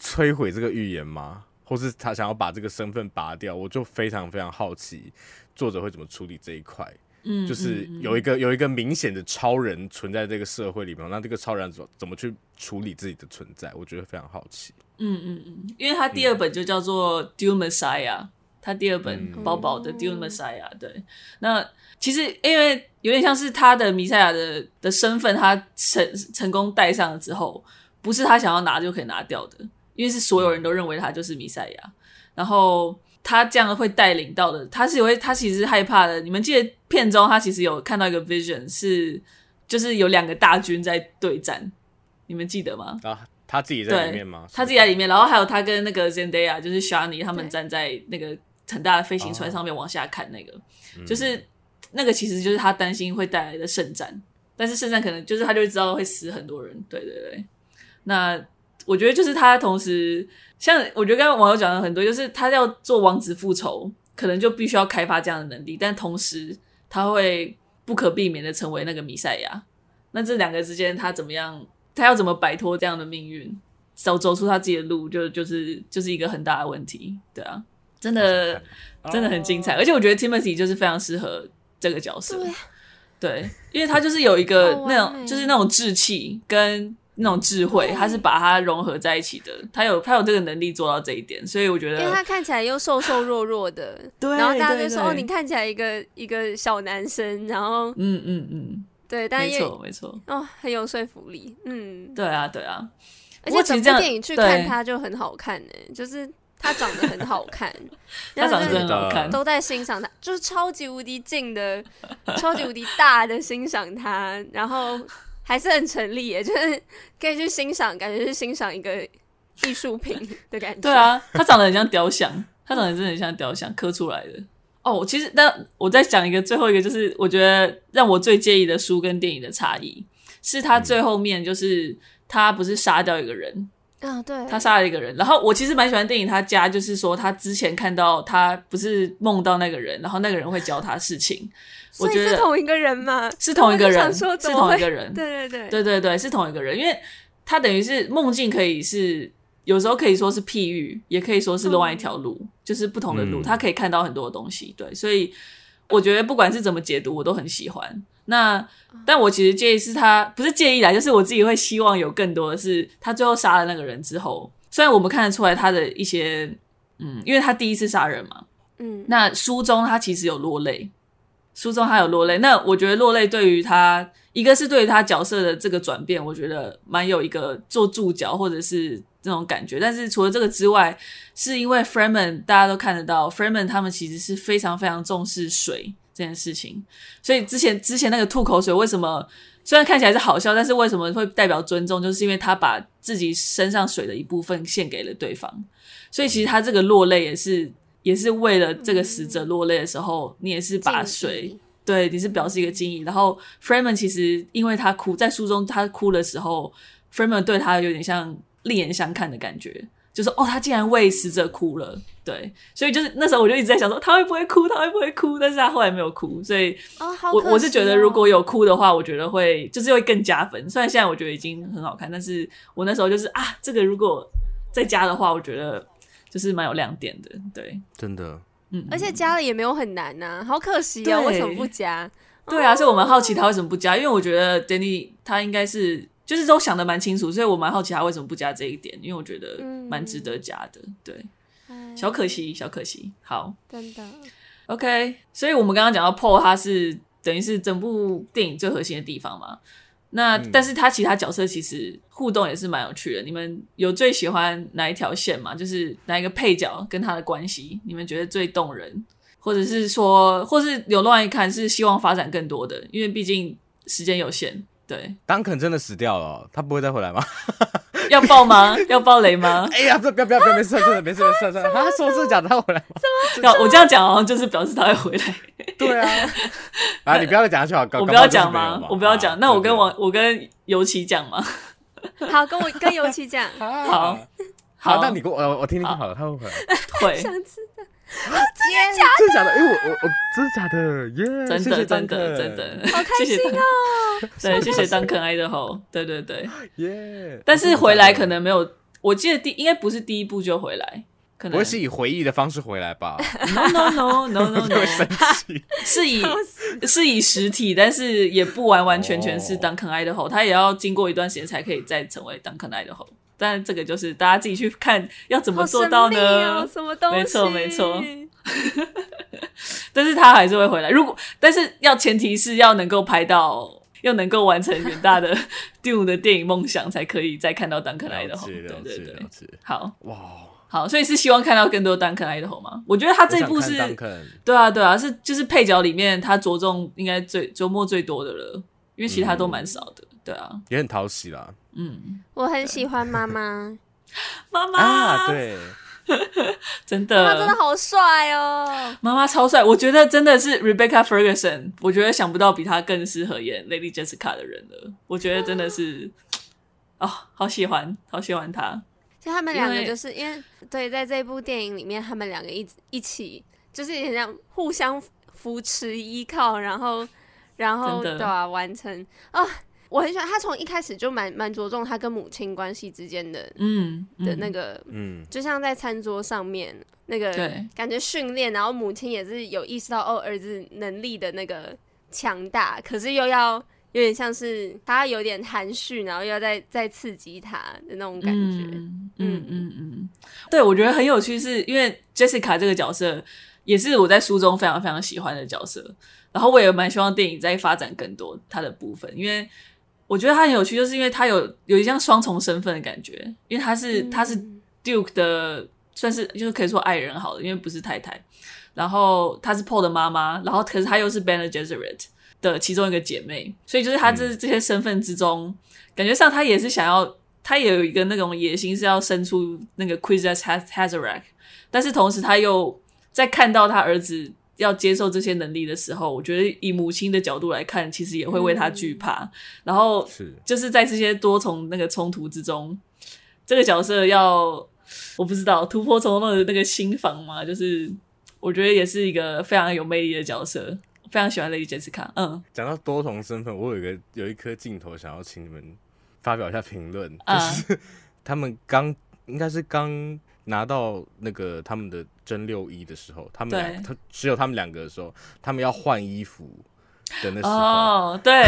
摧毁这个预言吗？或是他想要把这个身份拔掉？我就非常非常好奇作者会怎么处理这一块。嗯，就是有一个有一个明显的超人存在这个社会里面，那这个超人怎怎么去处理自己的存在？我觉得非常好奇。嗯嗯嗯，因为他第二本就叫做《Dune Messiah》，他第二本薄薄的《Dune Messiah》。对，那其实因为有点像是他的弥赛亚的的身份，他成成功戴上了之后，不是他想要拿就可以拿掉的，因为是所有人都认为他就是弥赛亚，然后。他这样会带领到的，他是有会，他其实害怕的。你们记得片中，他其实有看到一个 vision，是就是有两个大军在对战，你们记得吗？啊，他自己在里面吗？他自己在里面，然后还有他跟那个 Zendaya，就是 Shani 他们站在那个很大的飞行船上面往下看，那个、哦、就是那个其实就是他担心会带来的圣战，但是圣战可能就是他就会知道会死很多人。对对对，那我觉得就是他同时。像我觉得刚刚网友讲的很多，就是他要做王子复仇，可能就必须要开发这样的能力，但同时他会不可避免的成为那个弥赛亚。那这两个之间，他怎么样？他要怎么摆脱这样的命运，走走出他自己的路，就就是就是一个很大的问题。对啊，真的真的很精彩，而且我觉得 Timothy 就是非常适合这个角色。对，对，因为他就是有一个那种就是那种志气跟。那种智慧，他是把它融合在一起的。他有他有这个能力做到这一点，所以我觉得，因为他看起来又瘦瘦弱弱的，*laughs* 对，然后大家就说：“哦，你看起来一个一个小男生。”然后，嗯嗯嗯，对，但没错没错，哦，很有说服力。嗯，对啊对啊，而且整部电影去看他就很好看呢，就是他长得很好看，*laughs* 他长得很好看，都在欣赏他，就是超级无敌近的，超级无敌大的欣赏他，然后。还是很成立耶，*laughs* 就是可以去欣赏，感觉是欣赏一个艺术品的感觉。对啊，他长得很像雕像，他长得真的很像雕像刻出来的。哦，其实那我再讲一个最后一个，就是我觉得让我最介意的书跟电影的差异，是他最后面就是他不是杀掉一个人。啊，对，他杀了一个人，然后我其实蛮喜欢电影，他家就是说他之前看到他不是梦到那个人，然后那个人会教他事情，我觉得是同一个人吗？*laughs* 是同一个人，是同一个人，对 *laughs* 对对，对对对，是同一个人，因为他等于是梦境可以是有时候可以说是譬喻，也可以说是另外一条路，嗯、就是不同的路，他可以看到很多东西。对，所以我觉得不管是怎么解读，我都很喜欢。那但我其实介意是他不是介意啦，就是我自己会希望有更多的是他最后杀了那个人之后，虽然我们看得出来他的一些嗯，因为他第一次杀人嘛，嗯，那书中他其实有落泪。书中他有落泪，那我觉得落泪对于他，一个是对于他角色的这个转变，我觉得蛮有一个做注脚或者是这种感觉。但是除了这个之外，是因为 Freeman 大家都看得到，Freeman 他们其实是非常非常重视水这件事情，所以之前之前那个吐口水为什么虽然看起来是好笑，但是为什么会代表尊重，就是因为他把自己身上水的一部分献给了对方，所以其实他这个落泪也是。也是为了这个死者落泪的时候，你也是把水，对，你是表示一个敬意。然后 Freeman 其实因为他哭，在书中他哭的时候，Freeman 对他有点像另眼相看的感觉，就是哦，他竟然为死者哭了，对，所以就是那时候我就一直在想说，他会不会哭，他会不会哭？但是他后来没有哭，所以我我是觉得如果有哭的话，我觉得会就是会更加分。虽然现在我觉得已经很好看，但是我那时候就是啊，这个如果再加的话，我觉得。就是蛮有亮点的，对，真的，嗯，而且加了也没有很难呐、啊，好可惜啊，为什么不加？对啊，所以我蛮好奇他为什么不加，因为我觉得 Danny 他应该是就是都想的蛮清楚，所以我蛮好奇他为什么不加这一点，因为我觉得蛮值得加的，对，小可惜，小可惜，好，真的，OK，所以我们刚刚讲到 Paul，他是等于是整部电影最核心的地方嘛。那，但是他其他角色其实互动也是蛮有趣的。你们有最喜欢哪一条线吗？就是哪一个配角跟他的关系，你们觉得最动人，或者是说，或是有乱一看是希望发展更多的？因为毕竟时间有限。对，Duncan 真的死掉了，他不会再回来吗？*laughs* 要爆吗？要爆雷吗？哎呀，这不要不要不要，没事没事没事没事。他说是假的，他回 *laughs* 来吗？要我这样讲好像，就是表示他会回来。对啊，*laughs* 啊，你不要再讲下去好，我不要讲吗？我不要讲，那我跟王我跟尤其讲吗？好，跟我跟尤其讲。好，好，那你跟我我听听好了，他会回来。会。想知道。真的假的？真的假的？哎，我我我真的假的？耶！真的真的真的，好开心哦！对，谢谢 Duncan Idaho。对对对，耶！但是回来可能没有，我记得第应该不是第一步就回来，可能不会是以回忆的方式回来吧？No No No No No No，是以是以实体，但是也不完完全全是 Duncan Idaho，他也要经过一段时间才可以再成为 Duncan Idaho。但这个就是大家自己去看要怎么做到呢？哦、什么东西？没错没错。*laughs* 但是他还是会回来。如果但是要前提是要能够拍到，要能够完成远大的 *laughs* Dune 的电影梦想，才可以再看到 Duncan Idaho。对对对，好哇，好，所以是希望看到更多 Duncan Idaho 吗？我觉得他这一部是，对啊对啊，是就是配角里面他着重应该最琢磨最多的了，因为其他都蛮少的。嗯对啊，也很讨喜啦。嗯，我很喜欢妈妈，*laughs* 妈妈啊，对，*laughs* 真的，妈妈真的好帅哦，妈妈超帅，我觉得真的是 Rebecca Ferguson，我觉得想不到比她更适合演 Lady Jessica 的人了。我觉得真的是，哦，好喜欢，好喜欢她。就他们两个，就是因为，对，在这部电影里面，他们两个一一起，就是很像互相扶持依靠，然后，然后对啊，完成啊。哦我很喜欢他，从一开始就蛮蛮着重他跟母亲关系之间的，嗯，的那个，嗯，就像在餐桌上面那个感觉训练，然后母亲也是有意识到哦，儿子能力的那个强大，可是又要有点像是他有点含蓄，然后又要再再刺激他的那种感觉，嗯。嗯嗯。嗯，对，我觉得很有趣，是因为 Jessica 这个角色也是我在书中非常非常喜欢的角色，然后我也蛮希望电影再发展更多他的部分，因为。我觉得他很有趣，就是因为他有有一项双重身份的感觉，因为他是、嗯、他是 Duke 的，算是就是可以说爱人好了，因为不是太太。然后他是 Paul 的妈妈，然后可是他又是 Bene Gesserit 的其中一个姐妹，所以就是他这、嗯、这些身份之中，感觉上他也是想要，他也有一个那种野心是要生出那个 Quisas Hazarak，但是同时他又在看到他儿子。要接受这些能力的时候，我觉得以母亲的角度来看，其实也会为他惧怕。嗯、然后是。就是在这些多重那个冲突之中，这个角色要我不知道突破重重的那个心房嘛，就是我觉得也是一个非常有魅力的角色，非常喜欢 Lady Jessica。嗯，讲到多重身份，我有一个有一颗镜头想要请你们发表一下评论，嗯就是 *laughs* 他们刚应该是刚拿到那个他们的真六一的时候，他们两他只有他们两个的时候，他们要换衣服的那时候，哦，对，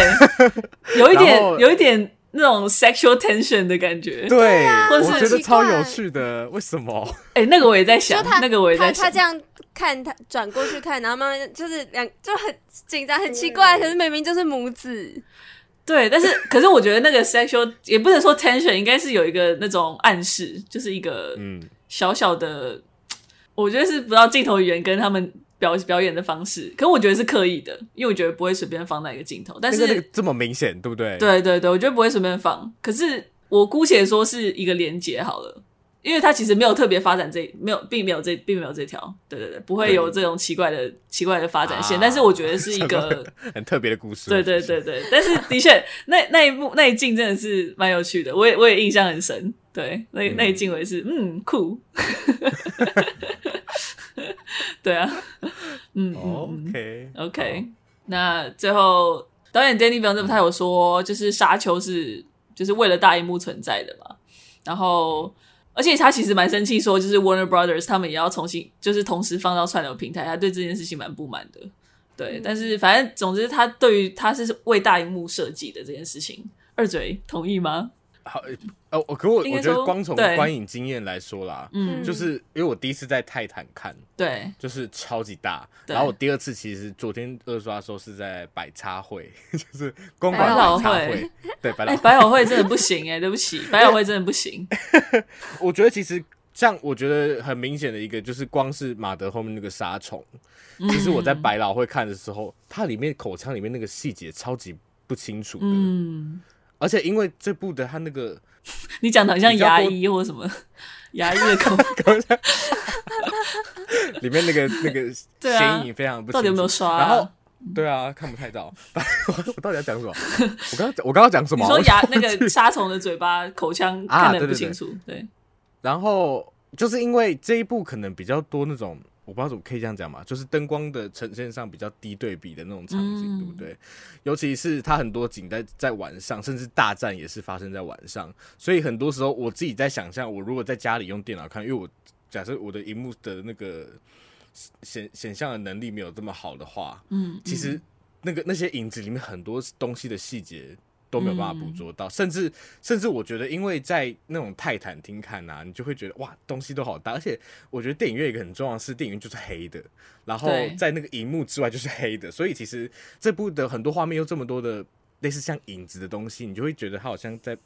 有一点 *laughs* 有一点那种 sexual tension 的感觉，对，或我觉得超有趣的，为什么？哎、欸，那个我也在想，那个我也在想，他这样看他转过去看，然后慢慢就是两就很紧张，很奇怪，可是明明就是母子。对，但是 *laughs* 可是我觉得那个 sexual 也不能说 tension，应该是有一个那种暗示，就是一个嗯小小的，嗯、我觉得是不知道镜头语言跟他们表表演的方式，可是我觉得是刻意的，因为我觉得不会随便放那个镜头，但是、那个、这么明显，对不对？对对对，我觉得不会随便放，可是我姑且说是一个连接好了。因为他其实没有特别发展这，没有，并没有这，并没有这条，对对对，不会有这种奇怪的、奇怪的发展线。啊、但是我觉得是 *laughs* 一个很特别的故事。对对对对，但是的确，那那一幕那一镜真的是蛮有趣的，我也我也印象很深。对，那那一镜我也是，嗯，嗯酷。*laughs* 对啊，嗯，OK OK，那最后导演 Danny Villeneuve 他有说，就是沙丘是就是为了大荧幕存在的嘛，然后。而且他其实蛮生气，说就是 Warner Brothers 他们也要重新，就是同时放到串流平台，他对这件事情蛮不满的。对，嗯、但是反正总之，他对于他是为大荧幕设计的这件事情，二嘴同意吗？好，呃，我可我我觉得光从观影经验来说啦，嗯，就是因为我第一次在泰坦看，对，就是超级大，然后我第二次其实昨天二刷的时候是在百差 *laughs* 汇，就是公馆百差汇，对，百老百老汇真的不行哎，对不起，百老汇真的不行。*laughs* *laughs* 我觉得其实像我觉得很明显的一个就是光是马德后面那个杀虫，其实我在百老汇看的时候，它里面口腔里面那个细节超级不清楚的，嗯。而且因为这部的他那个，*laughs* 你讲的好像牙医或什么 *laughs* 牙医的口腔，*laughs* 里面那个那个显影非常不到底有没有刷？然后对啊，看不太到。我到底要讲什么？我刚刚我刚刚讲什么？你说牙那个杀虫的嘴巴口腔看得不清楚，对。然后就是因为这一部可能比较多那种。我不知道怎么可以这样讲嘛，就是灯光的呈现上比较低对比的那种场景，嗯、对不对？尤其是它很多景在在晚上，甚至大战也是发生在晚上，所以很多时候我自己在想象，我如果在家里用电脑看，因为我假设我的荧幕的那个显显像的能力没有这么好的话，嗯，嗯其实那个那些影子里面很多东西的细节。都没有办法捕捉到，嗯、甚至甚至我觉得，因为在那种泰坦厅看啊，你就会觉得哇，东西都好大，而且我觉得电影院一个很重要的是，电影院就是黑的，然后在那个荧幕之外就是黑的，所以其实这部的很多画面有这么多的类似像影子的东西，你就会觉得它好像在。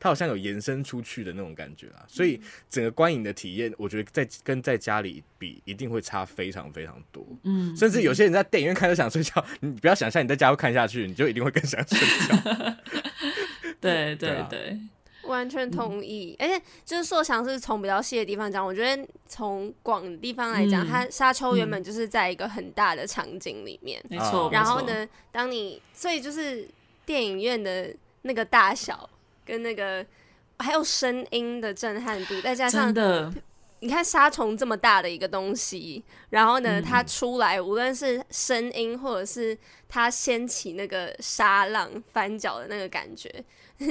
它好像有延伸出去的那种感觉啊，所以整个观影的体验，我觉得在跟在家里比，一定会差非常非常多。嗯，甚至有些人在电影院看都想睡觉，你不要想象你在家会看下去，你就一定会更想睡觉。*laughs* 对对对，完全同意。而且就是说，想是从比较细的地方讲，我觉得从广的地方来讲，它沙丘原本就是在一个很大的场景里面，没错。然后呢，当你所以就是电影院的那个大小。跟那个还有声音的震撼度，再加上你看杀虫这么大的一个东西，然后呢，它出来无论是声音或者是它掀起那个沙浪翻搅的那个感觉，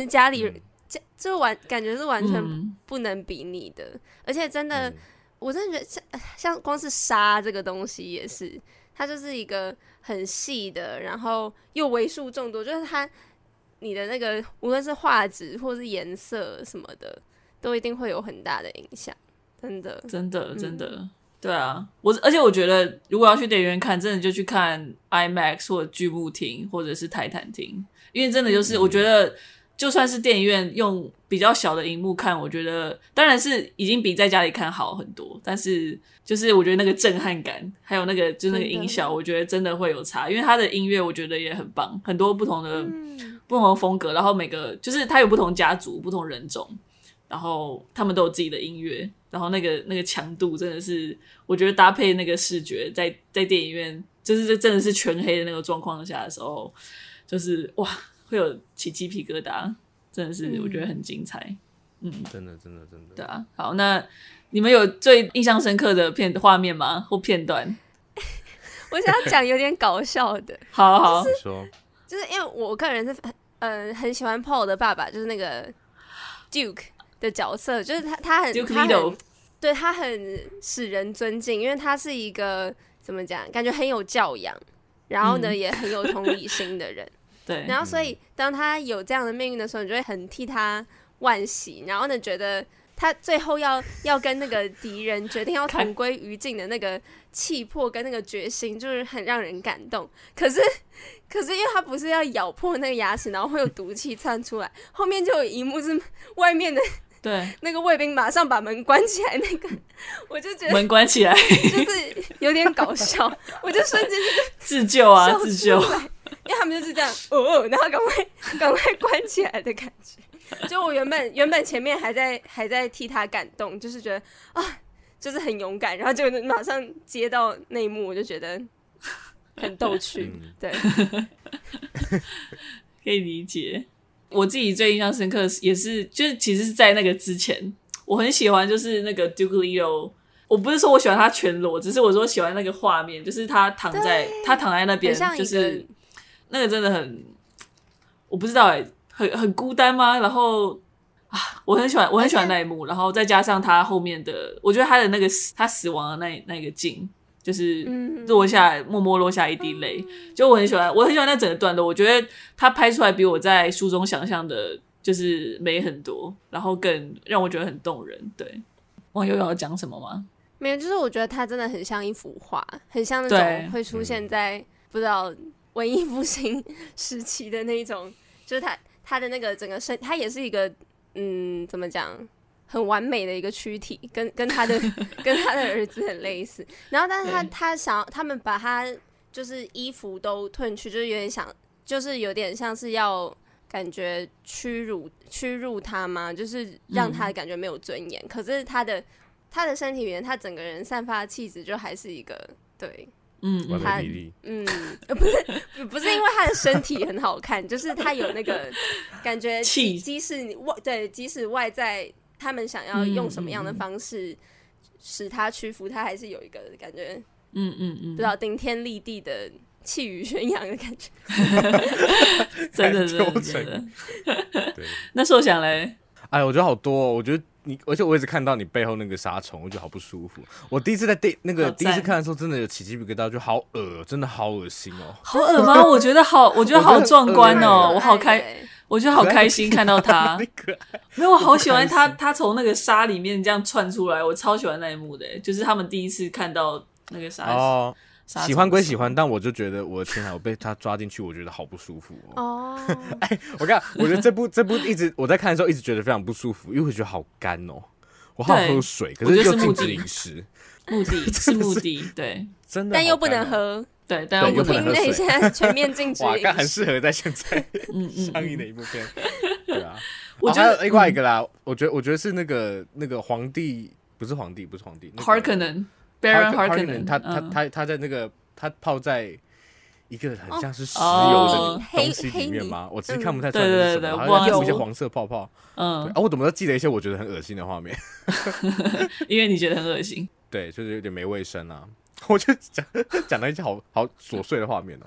家里家就完感觉是完全不能比拟的，而且真的，我真的觉得像像光是沙这个东西也是，它就是一个很细的，然后又为数众多，就是它。你的那个无论是画质或是颜色什么的，都一定会有很大的影响，真的，真的，真的，嗯、对啊，我而且我觉得，如果要去电影院看，真的就去看 IMAX 或者巨幕厅或者是泰坦厅，因为真的就是我觉得，就算是电影院用比较小的荧幕看，我觉得当然是已经比在家里看好很多，但是就是我觉得那个震撼感，还有那个就是那个音效，我觉得真的会有差，因为它的音乐我觉得也很棒，很多不同的。嗯不同的风格，然后每个就是他有不同家族、不同人种，然后他们都有自己的音乐，然后那个那个强度真的是，我觉得搭配那个视觉，在在电影院就是这真的是全黑的那个状况下的时候，就是哇，会有起鸡皮疙瘩，真的是我觉得很精彩，嗯，嗯真的真的真的，对啊，好，那你们有最印象深刻的片画面吗？或片段？*laughs* 我想要讲有点搞笑的，*laughs* 好好，就是、说就是因为我个人是。呃很喜欢 Paul 的爸爸，就是那个 Duke 的角色，就是他他很 Duke 他很对他很使人尊敬，因为他是一个怎么讲，感觉很有教养，然后呢、嗯、也很有同理心的人。对，然后所以当他有这样的命运的时候，你就会很替他惋惜，然后呢觉得。他最后要要跟那个敌人决定要同归于尽的那个气魄跟那个决心，就是很让人感动。可是，*laughs* 可是因为他不是要咬破那个牙齿，然后会有毒气窜出来，后面就有一幕是外面的对。那个卫兵马上把门关起来，那个 *laughs* 我就觉得门关起来。就是有点搞笑，我就瞬间就是自救啊自救，因为他们就是这样哦，然后赶快赶快关起来的感觉。就我原本原本前面还在还在替他感动，就是觉得啊，就是很勇敢，然后就马上接到那一幕，我就觉得很逗趣。对，可以理解。我自己最印象深刻也是，就是其实是在那个之前，我很喜欢就是那个 Duke Leto。我不是说我喜欢他全裸，只是我说喜欢那个画面，就是他躺在他躺在那边，就是那个真的很，我不知道哎、欸。很很孤单吗？然后啊，我很喜欢，我很喜欢那一幕。然后再加上他后面的，我觉得他的那个他死亡的那那个镜，就是落下来，默默落下一滴泪，就我很喜欢，我很喜欢那整个段落。我觉得他拍出来比我在书中想象的，就是美很多，然后更让我觉得很动人。对，网友要讲什么吗？没有，就是我觉得他真的很像一幅画，很像那种会出现在不知道文艺复兴 *laughs* 时期的那一种，就是他。他的那个整个身，他也是一个，嗯，怎么讲，很完美的一个躯体，跟跟他的 *laughs* 跟他的儿子很类似。然后，但是他他想要他们把他就是衣服都褪去，就是有点想，就是有点像是要感觉屈辱屈辱他嘛，就是让他感觉没有尊严。嗯、可是他的他的身体里面，他整个人散发的气质就还是一个对。嗯，他嗯，不是不是因为他的身体很好看，*laughs* 就是他有那个感觉，即即使外对，即使外在他们想要用什么样的方式使他屈服，他还是有一个感觉，嗯嗯嗯，不知道顶天立地的气宇轩扬的感觉，真的真的真的。*laughs* 对，*laughs* 那时候想嘞，哎，我觉得好多，哦，我觉得。你而且我一直看到你背后那个沙虫，我觉得好不舒服。我第一次在电那个第一次看的时候，真的有起鸡皮疙瘩，就好恶，真的好恶心哦。好恶吗？我觉得好，我觉得好壮观哦，我，我好开，我觉得好开心看到他。没有，我好喜欢他，他从那个沙里面这样窜出来，我超喜欢那一幕的，就是他们第一次看到那个沙。哦喜欢归喜欢，但我就觉得我的天啊，我被他抓进去，我觉得好不舒服哦。哦，*laughs* 哎，我看，我觉得这部这部一直我在看的时候一直觉得非常不舒服，因为我觉得好干哦，我好喝水，可是又禁止饮食，目的 *laughs* 是目的，对，真的，但又不能喝，对，但又不能喝水，现在全面禁 *laughs* 止。哇，看很适合在现在上映的一部片，对啊。我觉得另外一个啦，我觉得我觉得是那个那个皇帝，不是皇帝，不是皇帝，Harkonnen。Baron Harkonnen，他他他他在那个他泡在一个很像是石油的东西里面吗？我其实看不太出来是什么，好像有一些黄色泡泡。嗯，啊，我怎么都记得一些我觉得很恶心的画面？*laughs* 因为你觉得很恶心。对，就是有点没卫生啊。我就讲 *laughs* 讲了一些好好琐碎的画面哦。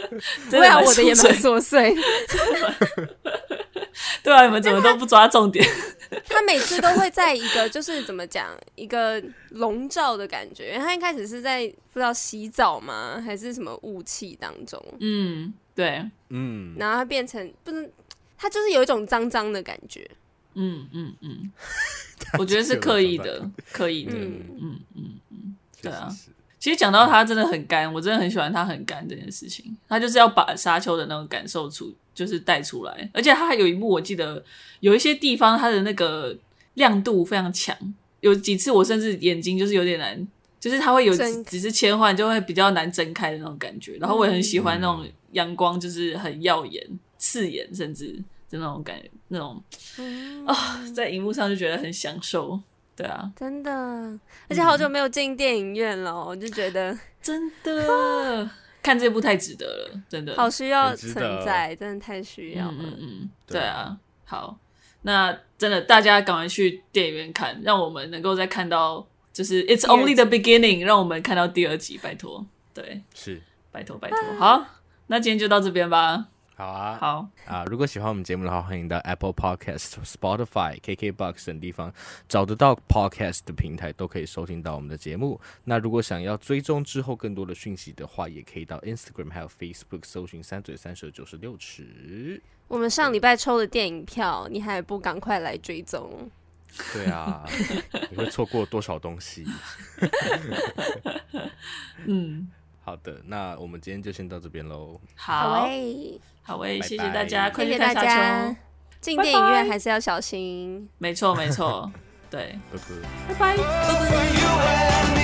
*laughs* 对啊，我的也蛮琐碎。*laughs* 对啊，你们怎么都不抓重点？他每次都会在一个就是怎么讲一个笼罩的感觉，因为他一开始是在不知道洗澡吗，还是什么雾气当中？嗯，对，嗯，然后他变成不能，他就是有一种脏脏的感觉。嗯嗯嗯，我觉得是刻意的，刻意的。嗯嗯嗯嗯，对啊。其实讲到他真的很干，我真的很喜欢他很干这件事情。他就是要把沙丘的那种感受出，就是带出来。而且他还有一幕，我记得有一些地方他的那个亮度非常强，有几次我甚至眼睛就是有点难，就是他会有几次切换就会比较难睁开的那种感觉。然后我也很喜欢那种阳光，就是很耀眼、刺眼，甚至的那种感觉，那种啊、哦，在荧幕上就觉得很享受。对啊，真的，而且好久没有进电影院了，我就觉得 *laughs* 真的。*laughs* 看这部太值得了，真的。好需要存在，真的太需要了。嗯嗯，对。啊，好，那真的大家赶快去电影院看，让我们能够再看到，就是 It's only the beginning，让我们看到第二集，拜托，对，是，拜托拜托，好，那今天就到这边吧。好啊，好啊！如果喜欢我们节目的话，欢迎到 Apple Podcast、Spotify、KKBox 等地方找得到 Podcast 的平台，都可以收听到我们的节目。那如果想要追踪之后更多的讯息的话，也可以到 Instagram 还有 Facebook 搜寻“三嘴三舌九十六尺”。我们上礼拜抽的电影票，你还不赶快来追踪？对啊，*laughs* 你会错过多少东西？*laughs* *laughs* 嗯。好的，那我们今天就先到这边喽。好，好诶，谢谢大家，谢谢大家。进电影院还是要小心。没错，没错，对，*laughs* 拜拜，拜拜。